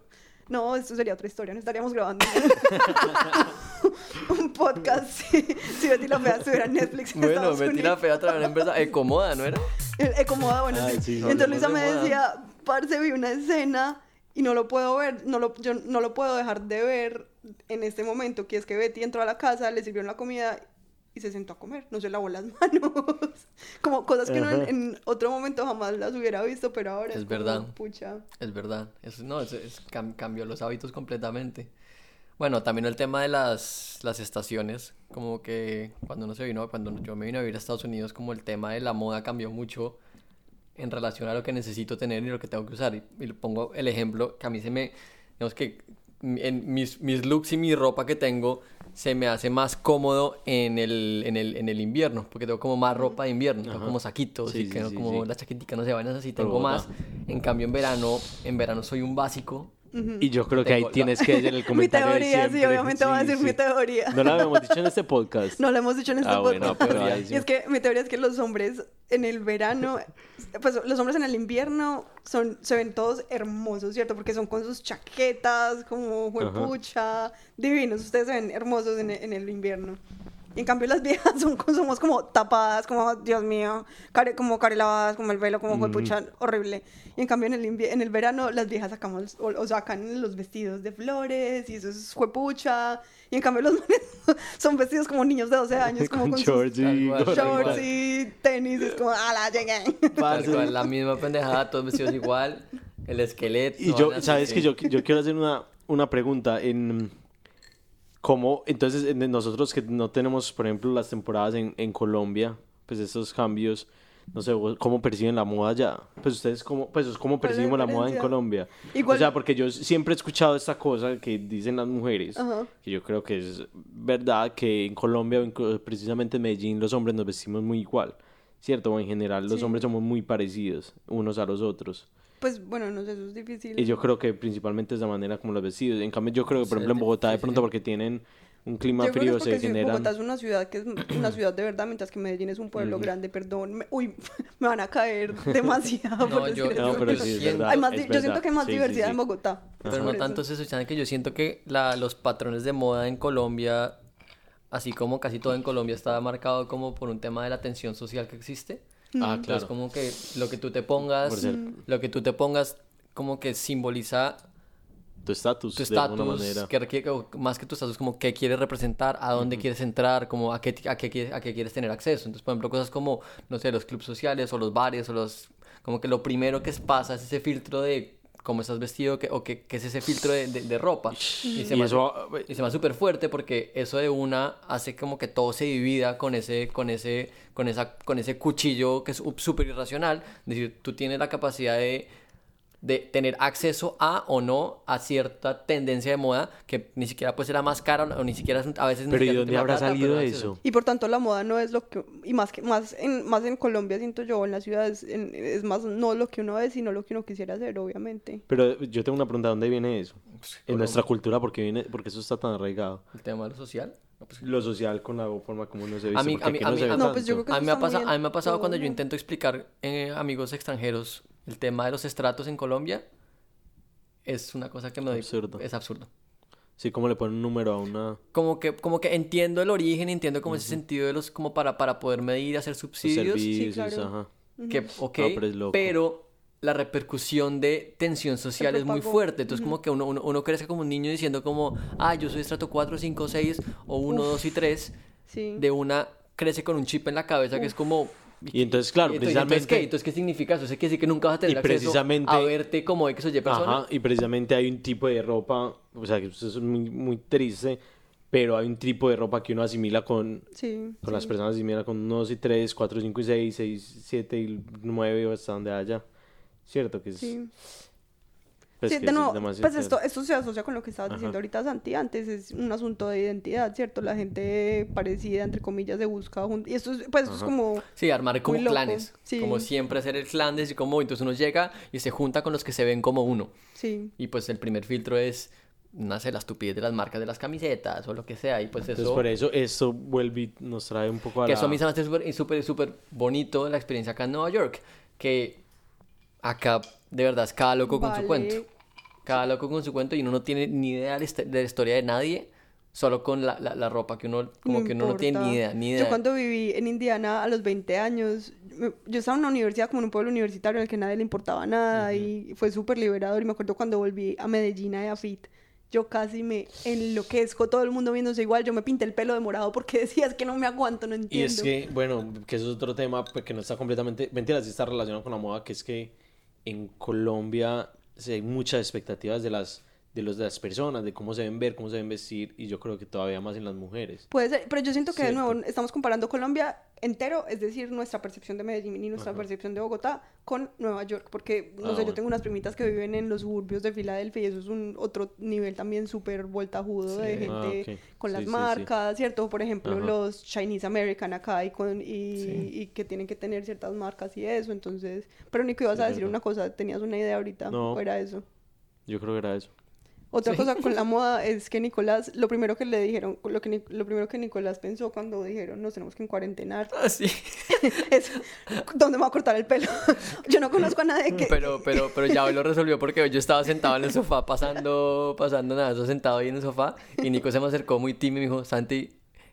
Speaker 4: No, esto sería otra historia. No estaríamos grabando (laughs) un podcast si, si Betty la Fea estuviera en Netflix. En
Speaker 3: Bueno,
Speaker 4: Estados
Speaker 3: metí la fea otra vez en verdad. Ecomoda, ¿no era? (laughs)
Speaker 4: Cómoda, bueno,
Speaker 2: Ay,
Speaker 4: sí. Entonces Luisa me decía, parce, vi una escena y no lo puedo ver, no lo, yo no lo puedo dejar de ver en este momento, que es que Betty entró a la casa, le sirvieron la comida y se sentó a comer, no se lavó las (laughs) manos. como cosas que uno en, otro momento jamás las hubiera visto, pero ahora es,
Speaker 3: Es
Speaker 4: como,
Speaker 3: verdad.
Speaker 4: pucha.
Speaker 3: Es verdad. Eso, no, es, es- cam- cambió los hábitos completamente. Bueno, también el tema de las, las estaciones, como que cuando uno se vino, cuando yo me vine a vivir a Estados Unidos, como el tema de la moda cambió mucho en relación a lo que necesito tener y lo que tengo que usar. Y, y le pongo el ejemplo que a mí se me, digamos que en mis, mis looks y mi ropa que tengo se me hace más cómodo en el, en el, en el invierno, porque tengo como más ropa de invierno, tengo
Speaker 2: Ajá.
Speaker 3: como saquitos
Speaker 2: Sí,
Speaker 3: y
Speaker 2: sí,
Speaker 3: que no
Speaker 2: sí,
Speaker 3: como
Speaker 2: sí.
Speaker 3: la chaquetica, no sé, vainas así, tengo
Speaker 2: Bogotá.
Speaker 3: más. En cambio en verano, en verano soy un básico.
Speaker 2: Y yo creo que ahí
Speaker 3: Tengo la-
Speaker 2: tienes que decir el (laughs)
Speaker 4: Mi
Speaker 2: comentario de
Speaker 4: teoría, sí, obviamente voy a decir
Speaker 2: sí.
Speaker 4: mi teoría.
Speaker 2: No lo habíamos dicho en este podcast.
Speaker 4: No lo hemos dicho en este
Speaker 2: Ah, bueno,
Speaker 4: podcast.
Speaker 2: pero ahí
Speaker 4: Y (laughs) es que mi teoría es que los hombres en el verano, (laughs) pues los hombres en el invierno son, se ven todos hermosos, ¿cierto? Porque son con sus chaquetas, como juepucha, divinos. Ustedes se ven hermosos en en el invierno. Y en cambio las viejas (laughs) son, somos como tapadas, como, Dios mío, care, como carelavadas, como el velo, como juepucha, horrible. Y en cambio en el, en el verano las viejas sacamos o, o sacan los vestidos de flores y eso es juepucha. Y en cambio los (laughs) manes son vestidos como niños de 12 años, como (laughs)
Speaker 2: con
Speaker 4: con, sus
Speaker 2: shorts y
Speaker 4: tenis. Es como, a la llegué.
Speaker 3: Cual, la misma pendejada, todos vestidos igual, el esqueleto.
Speaker 2: Y yo, sabes que yo, yo quiero hacer una, una pregunta en cómo, entonces en- nosotros que no tenemos, por ejemplo, las temporadas en, en Colombia, pues estos cambios, no sé, ¿cómo perciben la moda allá? Pues ustedes, ¿cómo, pues, ¿cómo
Speaker 4: ¿Cuál es la
Speaker 2: percibimos la moda en? Colombia?
Speaker 4: Igual-
Speaker 2: O sea, porque yo siempre he escuchado esta cosa que dicen las mujeres,
Speaker 4: Ajá.
Speaker 2: que yo creo que es verdad que en Colombia, precisamente en Medellín, los hombres nos vestimos muy igual, ¿cierto? O en general, los
Speaker 4: Sí.
Speaker 2: hombres somos muy parecidos unos a los otros.
Speaker 4: Pues bueno, no sé, eso es difícil.
Speaker 2: Y yo creo que principalmente es la manera como los vestidos. En cambio, yo creo que, por
Speaker 3: Sí,
Speaker 2: ejemplo, en Bogotá, de pronto, porque tienen un clima
Speaker 4: Yo creo que
Speaker 2: frío,
Speaker 4: es
Speaker 2: se generan...
Speaker 4: Bogotá es una ciudad que es una (clears throat) ciudad de verdad, mientras que Medellín es un pueblo grande, perdón. Me- uy, (laughs) me van a caer (laughs) demasiado
Speaker 3: No,
Speaker 4: por
Speaker 3: yo-
Speaker 4: decir
Speaker 2: No, pero sí, es
Speaker 3: Siento-
Speaker 2: verdad.
Speaker 4: Hay más
Speaker 2: es
Speaker 4: di- yo siento que hay más
Speaker 2: Sí,
Speaker 4: diversidad
Speaker 2: sí.
Speaker 4: en Bogotá.
Speaker 3: Pero no
Speaker 4: eso.
Speaker 3: tanto es eso, que yo siento que la, los patrones de moda en Colombia, así como casi todo en Colombia, está marcado como por un tema de la tensión social que existe.
Speaker 2: Ah,
Speaker 3: Entonces,
Speaker 2: claro.
Speaker 3: como que lo que tú te pongas, lo que tú te pongas, como que simboliza
Speaker 2: Tu estatus,
Speaker 3: tu
Speaker 2: de alguna
Speaker 3: estatus,
Speaker 2: manera.
Speaker 3: que requiere, más que tu estatus, como qué quieres representar, a dónde quieres entrar, como a qué, a, qué, quieres- a qué quieres tener acceso. Entonces, por ejemplo, cosas como, no sé, los clubes sociales o los bares o los... Como que lo primero que pasa es ese filtro de cómo estás vestido que, o que es ese filtro de, de- de ropa. Y se
Speaker 2: Y
Speaker 3: me
Speaker 2: eso,
Speaker 3: hace- y se me hace súper fuerte porque eso de una hace como que todo se divida con ese, con ese, con esa, con ese cuchillo que es súper irracional. Es decir, tú tienes la capacidad de, de tener acceso a o no a cierta tendencia de moda que ni siquiera puede ser la más cara o ni siquiera a veces ni
Speaker 2: Pero ¿y dónde habrá
Speaker 3: plata,
Speaker 2: salido eso?
Speaker 4: Y por tanto la moda no es lo que, y más que más en, más en Colombia siento yo, en las ciudades, en- es más no lo que uno es, sino lo que uno quisiera hacer, obviamente.
Speaker 2: Pero yo tengo una pregunta, ¿dónde viene eso? En
Speaker 3: Colombia.
Speaker 2: nuestra cultura, porque viene, porque eso está tan arraigado.
Speaker 3: El tema de lo social. no, pues,
Speaker 2: Lo social con la forma como uno se viste,
Speaker 3: A mí- a a
Speaker 2: No,
Speaker 4: pues
Speaker 3: a mí, me ha pasado, a mí me ha pasado
Speaker 4: en
Speaker 3: cuando yo intento explicar eh, amigos extranjeros el tema de los estratos en Colombia. Es una cosa que me doy...
Speaker 2: Absurdo.
Speaker 3: Es absurdo.
Speaker 2: Sí, como le ponen un número a una...
Speaker 3: Como que, como que entiendo el origen, entiendo como ese sentido de los... Como para, para poder medir, hacer subsidios.
Speaker 2: servicios,
Speaker 4: claro.
Speaker 2: ajá.
Speaker 3: Que, ok,
Speaker 2: No, pero es loco.
Speaker 3: pero la repercusión de tensión social es muy fuerte. Entonces, como que uno, uno, uno crece como un niño diciendo como, ah, yo soy estrato 4, 5, 6, o 1, 2 y 3.
Speaker 4: Sí.
Speaker 3: De una crece con un chip en la cabeza que es como...
Speaker 2: Y entonces, claro,
Speaker 3: ¿y entonces- ¿y entonces
Speaker 2: precisamente-
Speaker 3: qué? Entonces, ¿qué significa eso? Eso quiere decir que nunca vas a tener
Speaker 2: Y
Speaker 3: acceso
Speaker 2: precisamente-
Speaker 3: a verte como X o Y persona.
Speaker 2: Ajá, y precisamente hay un tipo de ropa, o sea, que eso es muy, muy triste, pero hay un tipo de ropa que uno asimila con,
Speaker 4: Sí.
Speaker 2: con las personas, asimila con 1, 2 y 3, 4, 5 y 6, 6, 7 y 9 o hasta donde haya. ¿Cierto? Que es,
Speaker 4: Sí.
Speaker 2: Pues,
Speaker 4: Sí, de nuevo, pues esto, esto se asocia con lo que estabas diciendo ahorita, Santi. Antes es un asunto de identidad, ¿cierto? La gente parecida, entre comillas, se busca jun- Y esto es, pues, esto es como.
Speaker 3: Sí, armar como clanes.
Speaker 4: sí.
Speaker 3: Como siempre hacer el clan de como entonces uno llega y se junta con los que se ven como uno.
Speaker 4: Sí.
Speaker 3: Y pues el primer filtro es, no sé, la estupidez de las marcas de las camisetas o lo que sea. Y pues
Speaker 2: Entonces,
Speaker 3: eso...
Speaker 2: por eso, esto vuelve y nos trae un poco a
Speaker 3: Que
Speaker 2: la...
Speaker 3: eso a mí se me hace súper, súper, súper bonito la experiencia acá en Nueva York. Que acá, de verdad, es cada loco con su cuento. Cada loco con su cuento y uno no tiene ni idea de la, historia de nadie, solo con la, la, la ropa que uno, como
Speaker 4: No
Speaker 3: que uno no tiene ni idea, ni idea.
Speaker 4: Yo cuando viví en Indiana a los 20 años, yo estaba en una universidad como en un pueblo universitario en el que nadie le importaba nada y fue súper liberador. Y me acuerdo cuando volví a Medellín a Afit, yo casi me enloquezco, todo el mundo viéndose igual. Yo me pinté el pelo de morado porque (laughs) decía, es que no me aguanto, no
Speaker 2: Y
Speaker 4: entiendo.
Speaker 2: es que, bueno, que eso es otro tema pues, que no está completamente... Mentira, sí está relacionado con la moda, que es que en Colombia sí hay muchas expectativas de las de los de las personas, de cómo se deben ver, cómo se deben vestir, y yo creo que todavía más en las mujeres.
Speaker 4: Puede ser, pero yo siento que de nuevo estamos comparando Colombia entero, es decir, nuestra percepción de Medellín y nuestra percepción de Bogotá con Nueva York, porque, no
Speaker 2: Ah,
Speaker 4: sé, yo tengo unas primitas que viven en los suburbios de Filadelfia y eso es un otro nivel también súper voltajudo de.
Speaker 2: Ah,
Speaker 4: gente con
Speaker 2: Sí,
Speaker 4: las
Speaker 2: sí, sí.
Speaker 4: marcas, ¿cierto? Por ejemplo,
Speaker 2: Ajá.
Speaker 4: los Chinese American acá y, con, y,
Speaker 3: Sí.
Speaker 4: y que tienen que tener ciertas marcas y eso, entonces... Pero Nico, ibas
Speaker 2: Sí,
Speaker 4: a decir
Speaker 2: verdad.
Speaker 4: una cosa, ¿tenías una idea ahorita?
Speaker 2: No.
Speaker 4: ¿O era eso?
Speaker 2: Yo creo que era eso.
Speaker 4: Otra
Speaker 3: Sí.
Speaker 4: cosa con la (laughs) moda es que Nicolás, lo primero que le dijeron, lo, que, lo primero que Nicolás pensó cuando dijeron nos tenemos que encuarentenar
Speaker 3: Ah, sí. (laughs)
Speaker 4: es ¿dónde me voy a cortar el pelo? (laughs) Yo no conozco a nadie que...
Speaker 3: Pero, pero, pero ya hoy lo resolvió porque yo estaba sentado en el sofá pasando, pasando nada, yo sentado ahí en el sofá y Nico se me acercó muy tímido y me dijo, Santi,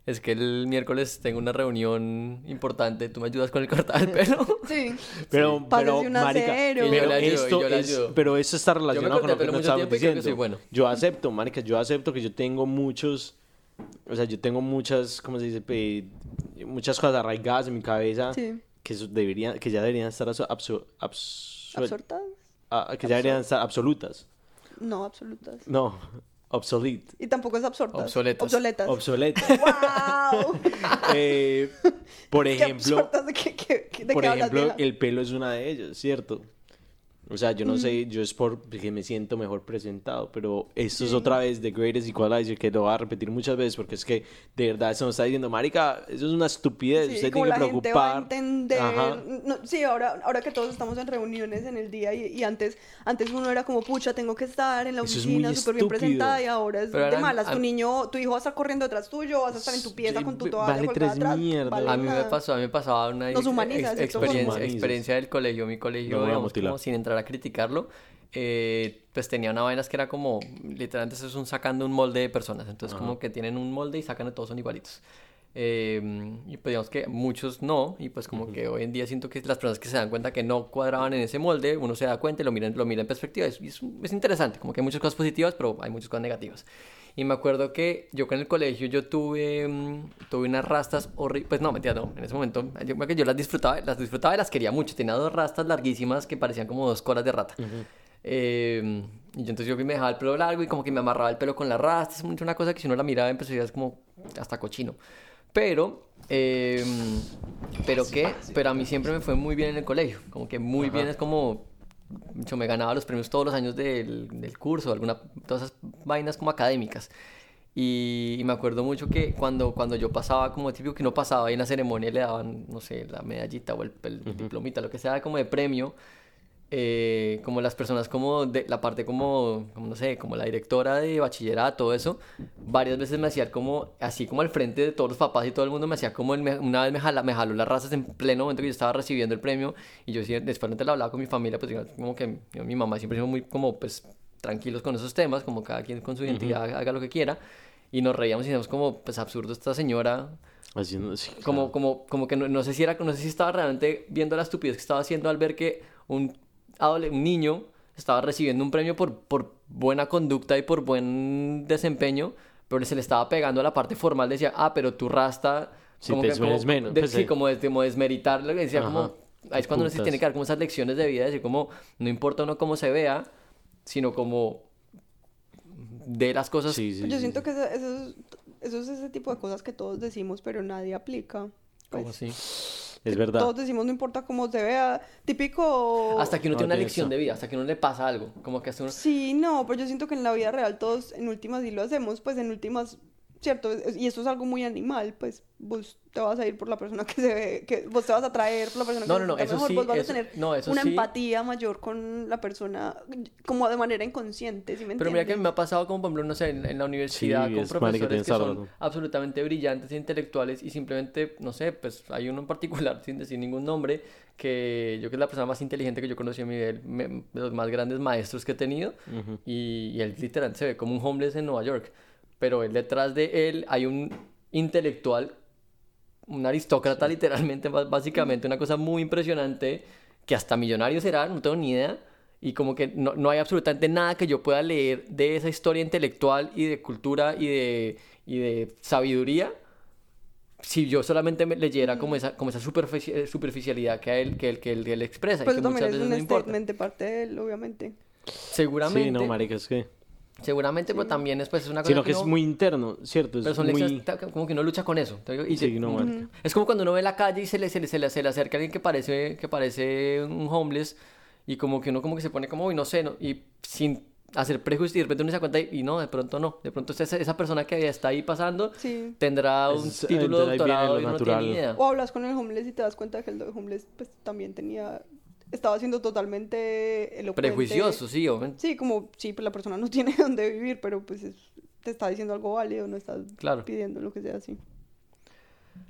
Speaker 3: es que el miércoles tengo una reunión importante, ¿tú me ayudas con el cortar el pelo? (laughs)
Speaker 4: Sí.
Speaker 2: Pero,
Speaker 4: Pásese
Speaker 2: pero
Speaker 4: un
Speaker 2: marica,
Speaker 3: yo
Speaker 2: pero
Speaker 3: ayudo,
Speaker 2: esto
Speaker 3: yo
Speaker 2: es- pero eso está relacionado con lo que nos
Speaker 3: que
Speaker 2: diciendo.
Speaker 3: soy bueno.
Speaker 2: Yo acepto, marica, yo acepto que yo tengo muchos, o sea, yo tengo muchas, ¿cómo se dice? Pe- muchas cosas arraigadas en mi cabeza
Speaker 4: Sí.
Speaker 2: que deberían, que ya deberían estar abso- abso- absuel-
Speaker 4: ¿Absortas?
Speaker 2: ah, que ya deberían estar absolutas.
Speaker 4: No, absolutas.
Speaker 2: No, obsolete.
Speaker 4: Y tampoco es absortas.
Speaker 3: Obsoletas.
Speaker 4: Obsoletas.
Speaker 2: Obsoletas. (laughs)
Speaker 4: ¡Wow! (laughs)
Speaker 2: Eh, por (laughs)
Speaker 4: ¿Qué
Speaker 2: ejemplo,
Speaker 4: absortas? ¿De qué, de
Speaker 2: por
Speaker 4: qué hablas,
Speaker 2: ejemplo, el pelo es una de ellos, ¿cierto? O sea, yo no sé, yo es porque me siento mejor presentado, pero esto es otra vez The Greatest Equalizer que lo voy a repetir muchas veces porque es que de verdad eso nos está diciendo, marica, eso es una estupidez,
Speaker 4: Sí,
Speaker 2: usted
Speaker 4: como
Speaker 2: tiene que
Speaker 4: la gente va a
Speaker 2: preocupar.
Speaker 4: entender.
Speaker 2: Ajá.
Speaker 4: No, sí, ahora, ahora que todos estamos en reuniones en el día y, y antes, antes uno era como, pucha, tengo que estar en la oficina súper bien presentada y ahora es
Speaker 3: Pero
Speaker 4: de malas. Tu niño, tu hijo va a estar corriendo detrás tuyo, vas a estar en tu pieza
Speaker 2: Sí,
Speaker 4: con tu
Speaker 2: vale
Speaker 4: toalla colgada
Speaker 2: tres
Speaker 4: atrás.
Speaker 2: mierdas.
Speaker 4: vale
Speaker 3: A mí me pasó, a mí me pasaba una
Speaker 4: Nos humaniza,
Speaker 3: ex- experiencia, experiencia del colegio. Mi colegio,
Speaker 2: No
Speaker 3: digamos, como sin entrar a criticarlo, eh, pues tenía una vaina que era como, literalmente eso es un sacando un molde de personas. Entonces como que tienen un molde y sacan de todos son igualitos. Eh, y pues digamos que muchos no, y pues como que hoy en día siento que las personas que se dan cuenta que no cuadraban en ese molde, uno se da cuenta y lo mira, lo mira en perspectiva. Es, es, es interesante, como que hay muchas cosas positivas, pero hay muchas cosas negativas. Y me acuerdo que yo con el colegio yo tuve, mm, tuve unas rastas horribles, pues no, mentira, no, en ese momento yo, que yo las disfrutaba, las disfrutaba y las quería mucho. Tenía dos rastas larguísimas que parecían como dos colas de rata. Eh, y yo entonces yo me dejaba el pelo largo y como que me amarraba el pelo con las rastas. Es mucho una cosa que si uno la miraba en perspectiva es como hasta cochino. Pero, eh, pero qué, pero a mí siempre me fue muy bien en el colegio. Como que muy bien es como, yo me ganaba los premios todos los años del, del curso, alguna, todas esas vainas como académicas. Y, y me acuerdo mucho que cuando, cuando yo pasaba, como típico que uno pasaba ahí en la ceremonia y le daban, no sé, la medallita o el, el diplomita, lo que sea, como de premio, eh, como las personas como de la parte como, como, no sé, como la directora de bachillerato, todo eso, varias veces me hacía como, así como al frente de todos los papás y todo el mundo me hacía como, el- una vez me, jala, me jaló las razas en pleno momento que yo estaba recibiendo el premio y yo después no te lo hablaba con mi familia, pues como que yo- mi mamá siempre fue muy como, pues, tranquilos con esos temas, como cada quien con su identidad haga lo que quiera y nos reíamos y decíamos como, pues absurdo esta señora
Speaker 2: Haciendo- sí,
Speaker 3: como,
Speaker 2: claro.
Speaker 3: como, como que no, no sé si era, no sé si estaba realmente viendo la estupidez que estaba haciendo al ver que un, un niño estaba recibiendo un premio por, por buena conducta y por buen desempeño, pero se le estaba pegando a la parte formal, decía, ah, pero tu rasta...
Speaker 2: Sí,
Speaker 3: como
Speaker 2: te
Speaker 3: que-
Speaker 2: es-
Speaker 3: como
Speaker 2: menos,
Speaker 3: de-
Speaker 2: pues,
Speaker 3: sí, como, de, como desmeritarlo, decía
Speaker 2: Ajá.
Speaker 3: como... Ahí es cuando uno se tiene que dar como esas lecciones de vida, decir como, no importa uno cómo se vea, sino como de las cosas
Speaker 2: Sí, sí,
Speaker 4: Yo
Speaker 2: sí,
Speaker 4: siento
Speaker 2: sí.
Speaker 4: que eso, eso es, eso es ese tipo de cosas que todos decimos, pero nadie aplica.
Speaker 3: como
Speaker 4: Pues,
Speaker 3: así.
Speaker 2: Es verdad.
Speaker 4: Todos decimos, no importa cómo se vea. Típico...
Speaker 3: Hasta que uno
Speaker 2: No,
Speaker 3: tiene una lección
Speaker 2: eso.
Speaker 3: de vida, hasta que uno le pasa algo, como que hasta uno...
Speaker 4: Sí, no, pero yo siento que en la vida real todos en últimas sí lo hacemos, pues en últimas, cierto, y eso es algo muy animal, pues vos te vas a ir por la persona que se ve, que vos te vas a traer por la persona
Speaker 3: No,
Speaker 4: que
Speaker 3: no, no,
Speaker 4: se mejor,
Speaker 3: sí,
Speaker 4: vos vas
Speaker 3: eso-
Speaker 4: a tener
Speaker 3: no, eso
Speaker 4: una
Speaker 3: sí.
Speaker 4: empatía mayor con la persona, como de manera inconsciente, ¿sí me
Speaker 3: Pero mira que me ha pasado como, por ejemplo, no sé, en, en la universidad
Speaker 2: Sí,
Speaker 3: con profesores que son absolutamente brillantes e intelectuales y simplemente, no sé, pues hay uno en particular, (laughs) sin decir ningún nombre, que yo creo que es la persona más inteligente que yo conocí en mi vida, me- de los más grandes maestros que he tenido y, y él literalmente se ve como un homeless en Nueva York, pero él detrás de él hay un intelectual, un aristócrata literalmente, bá- básicamente, una cosa muy impresionante que hasta millonario será, no tengo ni idea. Y como que no, no hay absolutamente nada que yo pueda leer de esa historia intelectual y de cultura y de, y de sabiduría si yo solamente me leyera como esa, como esa superfici- eh, superficialidad que él, que él, que él, él expresa y
Speaker 4: Pues
Speaker 3: que
Speaker 4: también
Speaker 3: muchas
Speaker 4: es un
Speaker 3: no importa.
Speaker 4: statement de parte de él, obviamente.
Speaker 3: Seguramente.
Speaker 2: Sí, no, marica, es que...
Speaker 3: Seguramente, pero también es, pues, es una cosa
Speaker 2: Sino que es
Speaker 3: uno-
Speaker 2: muy interno, ¿cierto? Es
Speaker 3: pero son
Speaker 2: muy...
Speaker 3: lecciones, como que uno lucha con eso. y
Speaker 2: Sí,
Speaker 3: se-
Speaker 2: no, marica.
Speaker 3: Es como cuando uno ve la calle y se le, se le, se le, se le acerca alguien que parece, que parece un homeless y como que uno como que se pone como, uy, no sé, ¿no? y sin hacer prejuicios y de repente uno se da cuenta y, y no, de pronto no. De pronto esa, esa persona que está ahí pasando
Speaker 4: Sí.
Speaker 3: tendrá un
Speaker 2: Es-
Speaker 3: título de doctorado y no
Speaker 2: natural.
Speaker 3: tiene idea.
Speaker 4: O hablas con el homeless y te das cuenta que el homeless pues también tenía, estaba siendo totalmente elocuente.
Speaker 3: Prejuicioso, sí, obviamente.
Speaker 4: Sí, como, sí, pues la persona no (laughs) tiene dónde vivir, pero pues es- te está diciendo algo válido, no estás
Speaker 3: Claro.
Speaker 4: pidiendo lo que sea así.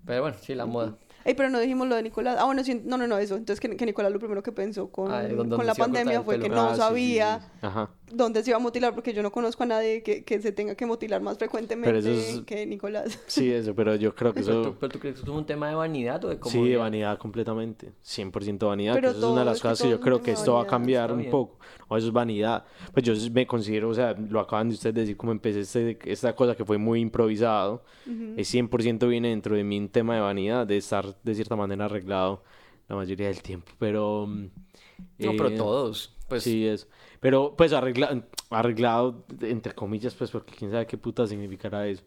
Speaker 3: Pero bueno, sí, la moda.
Speaker 4: Ey, pero no dijimos lo de Nicolás. Ah, bueno, sí, no, no, no, eso. Entonces, que, que Nicolás lo primero que pensó con,
Speaker 3: Ah, ¿dónde
Speaker 4: con la pandemia fue que no
Speaker 2: Ah, sí, sí,
Speaker 4: sabía
Speaker 2: sí, sí. Ajá.
Speaker 4: Dónde se iba a mutilar, porque yo no conozco a nadie que, que se tenga que mutilar más frecuentemente
Speaker 2: eso es-
Speaker 4: que Nicolás.
Speaker 2: Sí, eso, pero yo creo que
Speaker 3: Pero,
Speaker 2: eso...
Speaker 3: tú, pero tú crees que es un tema de vanidad o de cómo
Speaker 2: Sí, de vanidad completamente. 100% vanidad.
Speaker 4: Pero
Speaker 2: que eso es una de las
Speaker 4: que
Speaker 2: cosas que
Speaker 4: todo
Speaker 2: yo creo que esto va a
Speaker 4: vanidad.
Speaker 2: cambiar un poco. No, eso es vanidad. Pues yo me considero, o sea, lo acaban de ustedes decir, como empecé este- esta cosa que fue muy improvisado. Es 100% viene dentro de mí un tema de vanidad, de estar de cierta manera arreglado la mayoría del tiempo. Pero. mm,
Speaker 3: No, pero
Speaker 2: eh,
Speaker 3: todos. Pues
Speaker 2: sí, es. Pero, pues, arregla- arreglado, entre comillas, pues, porque quién sabe qué puta significará eso.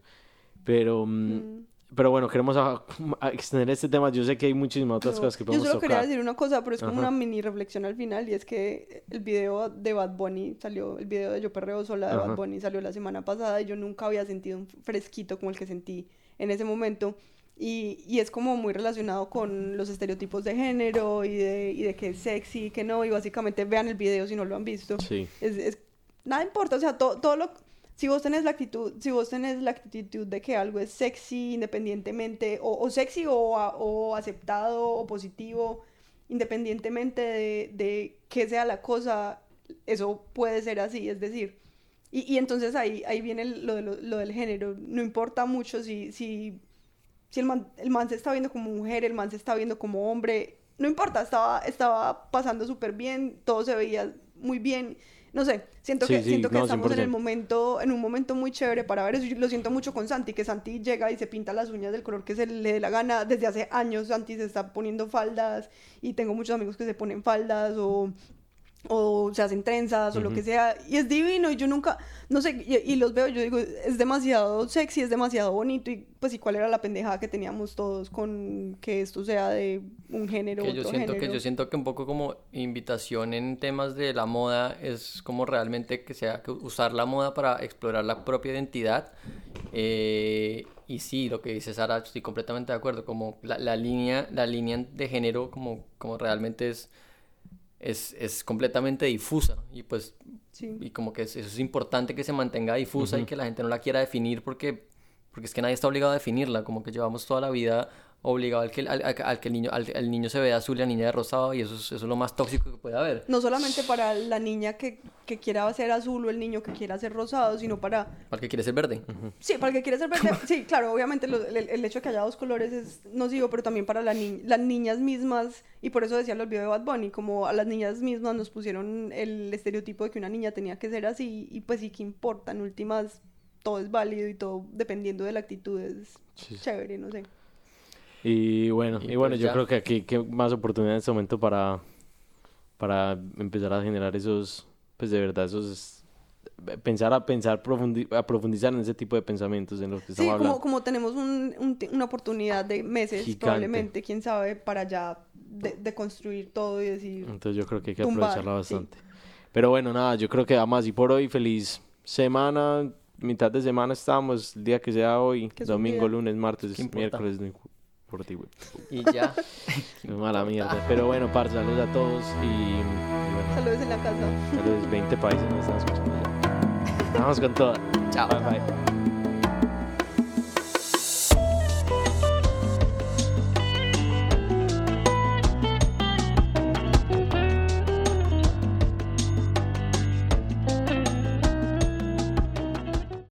Speaker 2: Pero, mm, pero bueno, queremos a- a extender este tema. Yo sé que hay muchísimas otras
Speaker 4: No,
Speaker 2: cosas que
Speaker 4: Yo
Speaker 2: podemos
Speaker 4: solo quería
Speaker 2: tocar.
Speaker 4: decir una cosa, pero es como
Speaker 2: Ajá.
Speaker 4: una mini reflexión al final, y es que el video de Bad Bunny salió, el video de Yo Perreo Sola de
Speaker 2: Ajá.
Speaker 4: Bad Bunny salió la semana pasada y yo nunca había sentido un fresquito como el que sentí en ese momento. Y, y es como muy relacionado con los estereotipos de género y de, y de que es sexy y que no. Y básicamente vean el video si no lo han visto.
Speaker 2: Sí.
Speaker 4: Es, es- nada importa, o sea, todo, todo lo... Si vos tenés la actitud, si vos tenés la actitud de que algo es sexy independientemente, o, o sexy o, o aceptado o positivo, independientemente de, de qué sea la cosa, eso puede ser así, es decir. Y, y entonces ahí, ahí viene lo, de lo, lo del género. No importa mucho si, si, si el, man, el man se está viendo como mujer, el man se está viendo como hombre, no importa, estaba, estaba pasando súper bien, todo se veía muy bien. No sé, siento
Speaker 2: Sí,
Speaker 4: que,
Speaker 2: sí,
Speaker 4: siento que
Speaker 2: no,
Speaker 4: estamos en el
Speaker 2: 100%.
Speaker 4: momento, en un momento muy chévere para ver eso. Yo lo siento mucho con Santi, que Santi llega y se pinta las uñas del color que se le dé la gana. Desde hace años Santi se está poniendo faldas y tengo muchos amigos que se ponen faldas o o se hacen trenzas o lo que sea y es divino y yo nunca no sé y, y los veo yo digo es demasiado sexy es demasiado bonito y pues y cuál era la pendejada que teníamos todos con que esto sea de un género
Speaker 3: que yo siento que yo siento que un poco como invitación en temas de la moda es como realmente que sea que usar la moda para explorar la propia identidad Eh, y sí lo que dice Sara estoy completamente de acuerdo como la, la línea la línea de género como como realmente es es, es completamente difusa y pues
Speaker 4: sí.
Speaker 3: y como que es- eso es importante que se mantenga difusa y que la gente no la quiera definir porque, porque es que nadie está obligado a definirla, como que llevamos toda la vida obligado al que, al, al- que el niño, al, al niño se vea azul y la niña de rosado y eso es, eso es lo más tóxico que puede haber.
Speaker 4: no solamente para la niña que, que quiera ser azul o el niño que quiera ser rosado sino para
Speaker 3: Para el que quiere ser verde.
Speaker 4: Sí, para el que quiere ser verde. Sí, claro, obviamente lo- el, el hecho de que haya dos colores es nocivo, pero también para la ni- las niñas mismas, y por eso decía lo video de Bad Bunny, como a las niñas mismas nos pusieron el estereotipo de que una niña tenía que ser así, y pues sí que importa, en últimas todo es válido y todo dependiendo de la actitud es
Speaker 2: Sí.
Speaker 4: chévere, no sé.
Speaker 2: Y bueno,
Speaker 3: Y
Speaker 2: y, bueno,
Speaker 3: pues
Speaker 2: yo
Speaker 3: ya.
Speaker 2: creo que aquí hay más oportunidad en este momento para, para empezar a generar esos, pues de verdad, esos, pensar a pensar, profundi- a profundizar en ese tipo de pensamientos en los que
Speaker 4: Sí,
Speaker 2: estamos
Speaker 4: como,
Speaker 2: hablando.
Speaker 4: como tenemos un- un una oportunidad de meses,
Speaker 2: Gigante.
Speaker 4: probablemente, quién sabe, para ya de, de construir todo y decir...
Speaker 2: Entonces yo creo que hay que
Speaker 4: tumbar,
Speaker 2: aprovecharla
Speaker 4: sí.
Speaker 2: bastante. Pero bueno, nada, yo creo que además y por hoy, feliz semana, mitad de semana estamos, el día que sea hoy,
Speaker 4: Que
Speaker 2: domingo, lunes, martes,
Speaker 3: ¿Qué importa?
Speaker 2: miércoles, no imp- por ti, güey.
Speaker 3: Y ya. (laughs)
Speaker 2: Mala mierda. Pero bueno, parce, saludos a todos y, y bueno,
Speaker 4: Saludos en la casa.
Speaker 2: saludos, 20 países nos están escuchando ya. Vamos con todo.
Speaker 3: Chao.
Speaker 2: Bye bye.